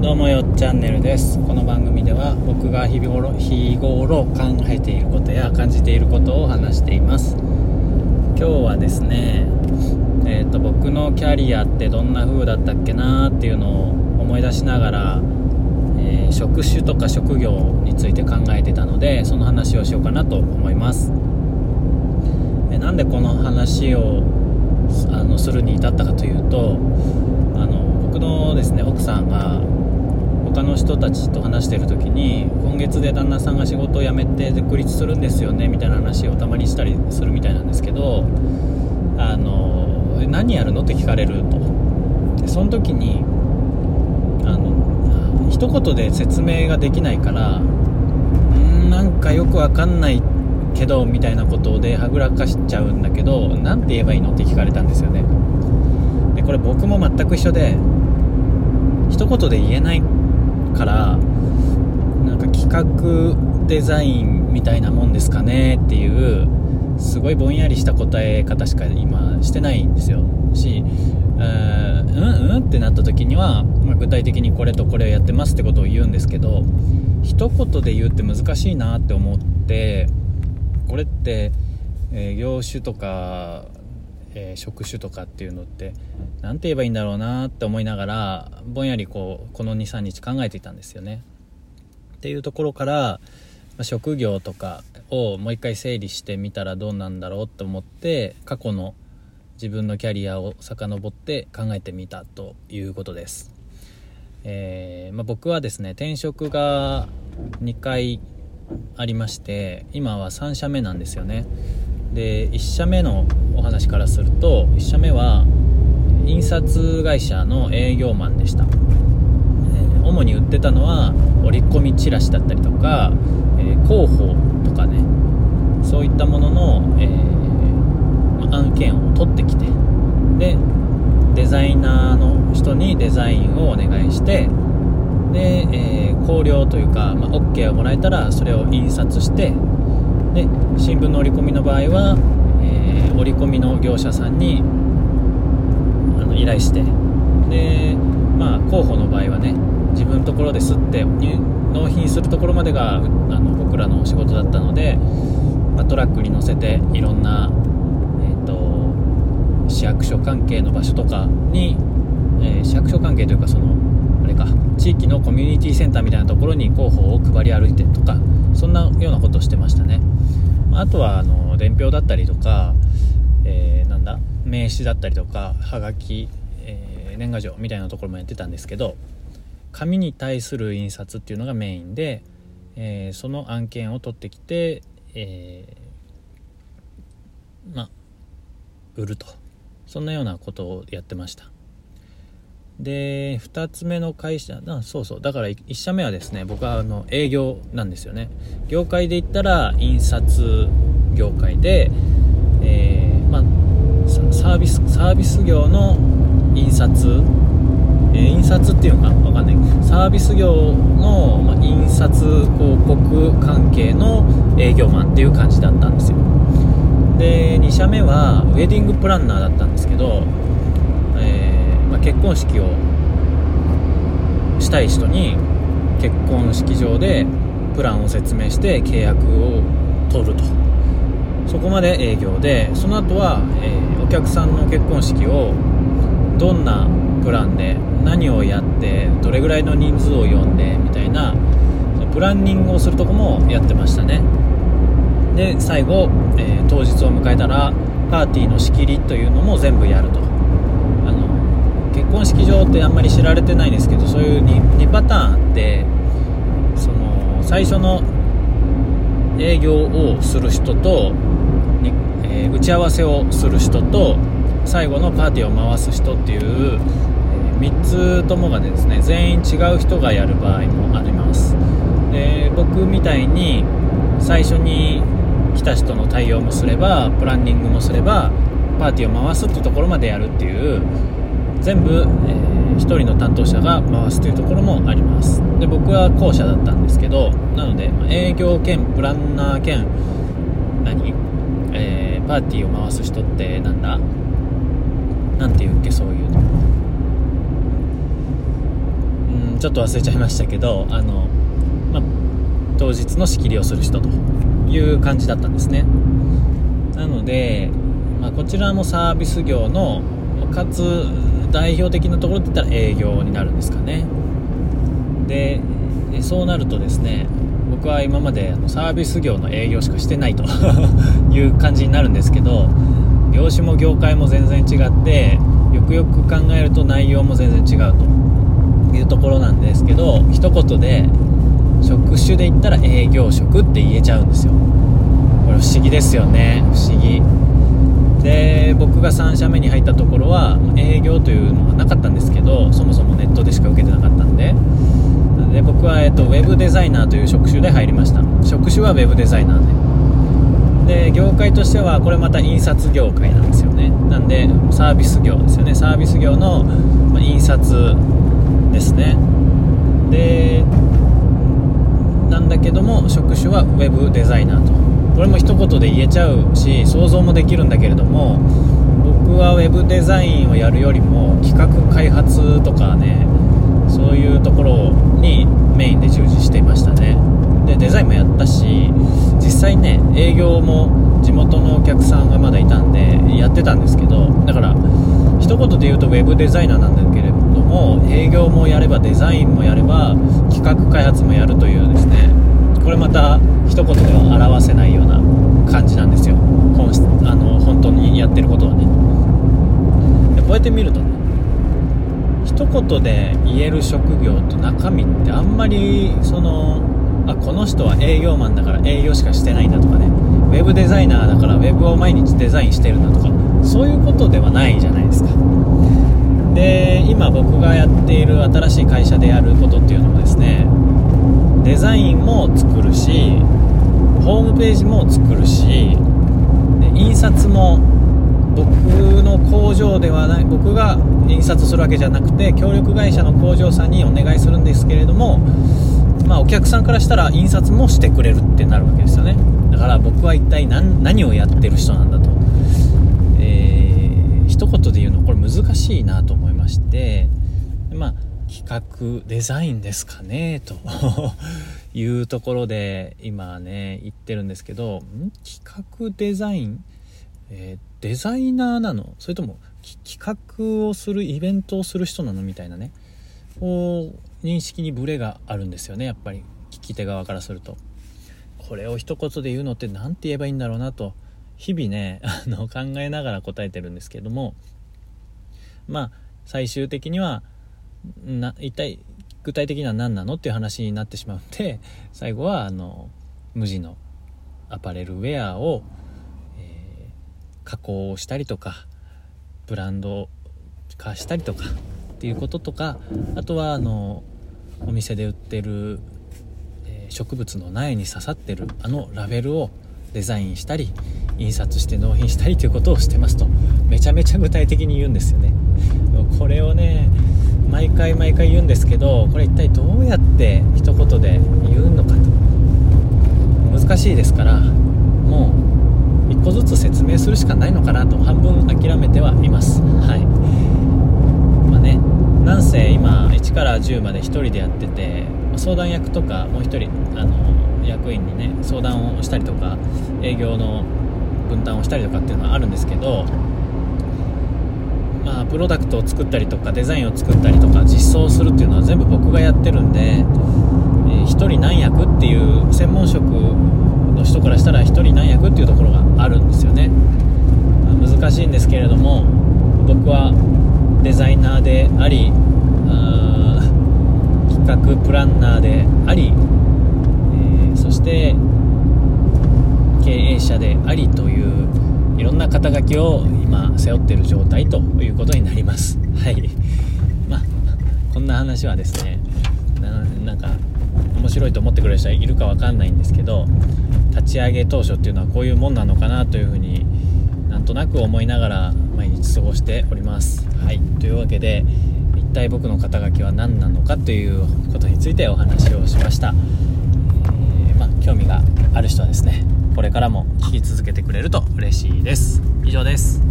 どうもよっチャンネルです。この番組では僕が日頃日頃考えていることや感じていることを話しています。今日はですねえーと、僕のキャリアってどんな風だったっけなっていうのを思い出しながら、えー、職種とか職業について考えてたのでその話をしようかなと思います。えなんでこの話をあのするに至ったかというとあの僕のですね奥さんが他の人たちと話してる時に今月で旦那さんが仕事を辞めて独立するんですよねみたいな話をたまにしたりするみたいなんですけどあの何やるのって聞かれると。でその時にあの一言で説明ができないからんなんかよくわかんないけどみたいなことではぐらかしちゃうんだけど何て言えばいいのって聞かれたんですよね。でこれ僕も全く一緒で一言で言えないからなんか企画デザインみたいなもんですかねっていうすごいぼんやりした答え方しか今してないんですよ。しうんうんってなった時には、まあ、具体的にこれとこれをやってますってことを言うんですけど一言で言うって難しいなって思ってこれって、えー、業種とか、えー、職種とかっていうのって何て言えばいいんだろうなって思いながらぼんやりこうこの23日考えていたんですよね。っていうところから、ま、職業とかをもう一回整理してみたらどうなんだろうと思って過去の自分のキャリアを遡って考えてみたということです。えー、まあ、僕はですね転職が2回ありまして今は3社目なんですよねで1社目のお話からすると1社目は印刷会社の営業マンでした、えー、主に売ってたのは折り込みチラシだったりとか、えー、広報とかね。そういったものの、えー、案件を取ってきてでデザイナーの人にデザインをお願いしてで、えー、考慮というか、まあ、OK をもらえたらそれを印刷してで新聞の折り込みの場合は、えー、折り込みの業者さんにあの依頼してで、まあ、候補の場合はね自分のところで吸って納品するところまでがあの僕らの仕事だったので、まあ、トラックに乗せていろんな、えーと、市役所関係の場所とかに、えー、市役所関係というかそのれか地域のコミュニティセンターみたいなところに広報を配り歩いてとかそんなようなことをしてましたね。あとはあの伝票だったりとか、えー、なんだ名刺だったりとかはがき、えー、年賀状みたいなところもやってたんですけど紙に対する印刷っていうのがメインで、えー、その案件を取ってきて、えま売ると。そんなようなことをやってました。で2つ目の会社あそうそう。だから1社目はですね僕はあの営業なんですよね。業界で言ったら印刷業界で、えー、まあ、サービスサービス業の印刷、えー、印刷っていうのか分かんない。サービス業の、まあ、印刷広告関係の営業マンっていう感じだったんですよ。で2社目はウェディングプランナーだったんですけどえまあ、結婚式をしたい人に結婚式場でプランを説明して契約を取ると。そこまで営業でその後は、えー、お客さんの結婚式をどんなプランで何をやってどれぐらいの人数を呼んでみたいなプランニングをするとこもやってましたね。で最後、えー、当日を迎えたらパーティーの仕切りというのも全部やると。結婚式場ってあんまり知られてないですけどそういう 2, 2パターンあってその最初の営業をする人と、えー、打ち合わせをする人と最後のパーティーを回す人っていう、えー、3つともがですね全員違う人がやる場合もあります。で僕みたいに最初に来た人の対応もすればプランニングもすればパーティーを回すっていうところまでやるっていう全部、えー、1人の担当者が回すというところもあります。で僕は後者だったんですけどなので、営業兼プランナー兼何、えー、パーティーを回す人ってなんだ？なんて言うっけそういうの。うんちょっと忘れちゃいましたけどあの、まあ、当日の仕切りをする人という感じだったんですね。なので、まあ、こちらもサービス業のかつ代表的なところって言ったら営業になるんですかね。でそうなるとですね僕は今までサービス業の営業しかしてないと いう感じになるんですけど業種も業界も全然違ってよくよく考えると内容も全然違うというところなんですけど一言で職種で言ったら営業職って言えちゃうんですよ。これ不思議ですよね。不思議。で僕が3社目に入ったところは営業というのはなかったんですけどそもそもネットでしか受けてなかったんで。で僕は、えっと、ウェブデザイナーという職種で入りました。職種はウェブデザイナーで。で業界としてはこれまた印刷業界なんですよね。なんでサービス業ですよね。サービス業の、ま印刷ですね。でなんだけども職種はウェブデザイナーと。これも一言で言えちゃうし想像もできるんだけれども僕はウェブデザインをやるよりも企画開発とかねそういうところにメインで従事していましたね。でデザインもやったし実際ね営業も地元のお客さんがまだいたんでやってたんですけどだから一言で言うとウェブデザイナーなんだけれども営業もやればデザインもやれば企画開発もやるというですねこれまた一言では表せないような感じなんですよ。本あの本当にやってることはね。でこうやって見るとね一言で言える職業と中身ってあんまりそのあこの人は営業マンだから営業しかしてないんだとかね。ウェブデザイナーだからウェブを毎日デザインしてるんだとかそういうことではないじゃないですか。で今僕がやっている新しい会社でやることっていうのもですねデザインも作るしホームページも作るしで印刷も僕の工場ではない僕が印刷するわけじゃなくて協力会社の工場さんにお願いするんですけれどもまあ、お客さんからしたら印刷もしてくれるってなるわけですよね。だから僕は一体何をやってる人なんだと、えー、一言で言うのこれ難しいなと思いましてまあ企画デザインですかねというところで今ね言ってるんですけど企画デザイン、えー、デザイナーなの？それとも企画をするイベントをする人なの？みたいなね。こう認識にブレがあるんですよねやっぱり。聞き手側からすると。これを一言で言うのって何て言えばいいんだろうなと日々ねあの考えながら答えてるんですけども。まあ最終的にはな一体具体的には何なのっていう話になってしまうんで最後はあの無地のアパレルウェアを、えー、加工したりとかブランド化したりとかっていうこととかあとはあのお店で売ってる、えー、植物の苗に刺さってるあのラベルをデザインしたり印刷して納品したりということをしてますとめちゃめちゃ具体的に言うんですよね。これをね毎回毎回言うんですけどこれ一体どうやって一言で言うのかと。難しいですからもう一個ずつ説明するしかないのかなと半分諦めてはいます。はい。まあねなんせ今1から10まで1人でやってて相談役とかもう1人あの役員にね相談をしたりとか営業の分担をしたりとかっていうのはあるんですけどまプロダクトを作ったりとかデザインを作ったりとか実装するっていうのは全部僕がやってるんで、え、1人何役っていう専門職の人からしたら1人何役っていうところがあるんですよね。難しいんですけれども僕はデザイナーであり企画プランナーであり、えー、そして経営者でありとな肩書きを今背負っている状態ということになります。はい。まあこんな話はですねなんか面白いと思ってくれる人はいるか分かんないんですけど立ち上げ当初っていうのはこういうもんなのかなというふうになんとなく思いながら毎日過ごしております。はい。というわけで一体僕の肩書きは何なのかということについてお話をしました、えー、まあ、興味がある人はですねこれからも聞き続けてくれると嬉しいです。以上です。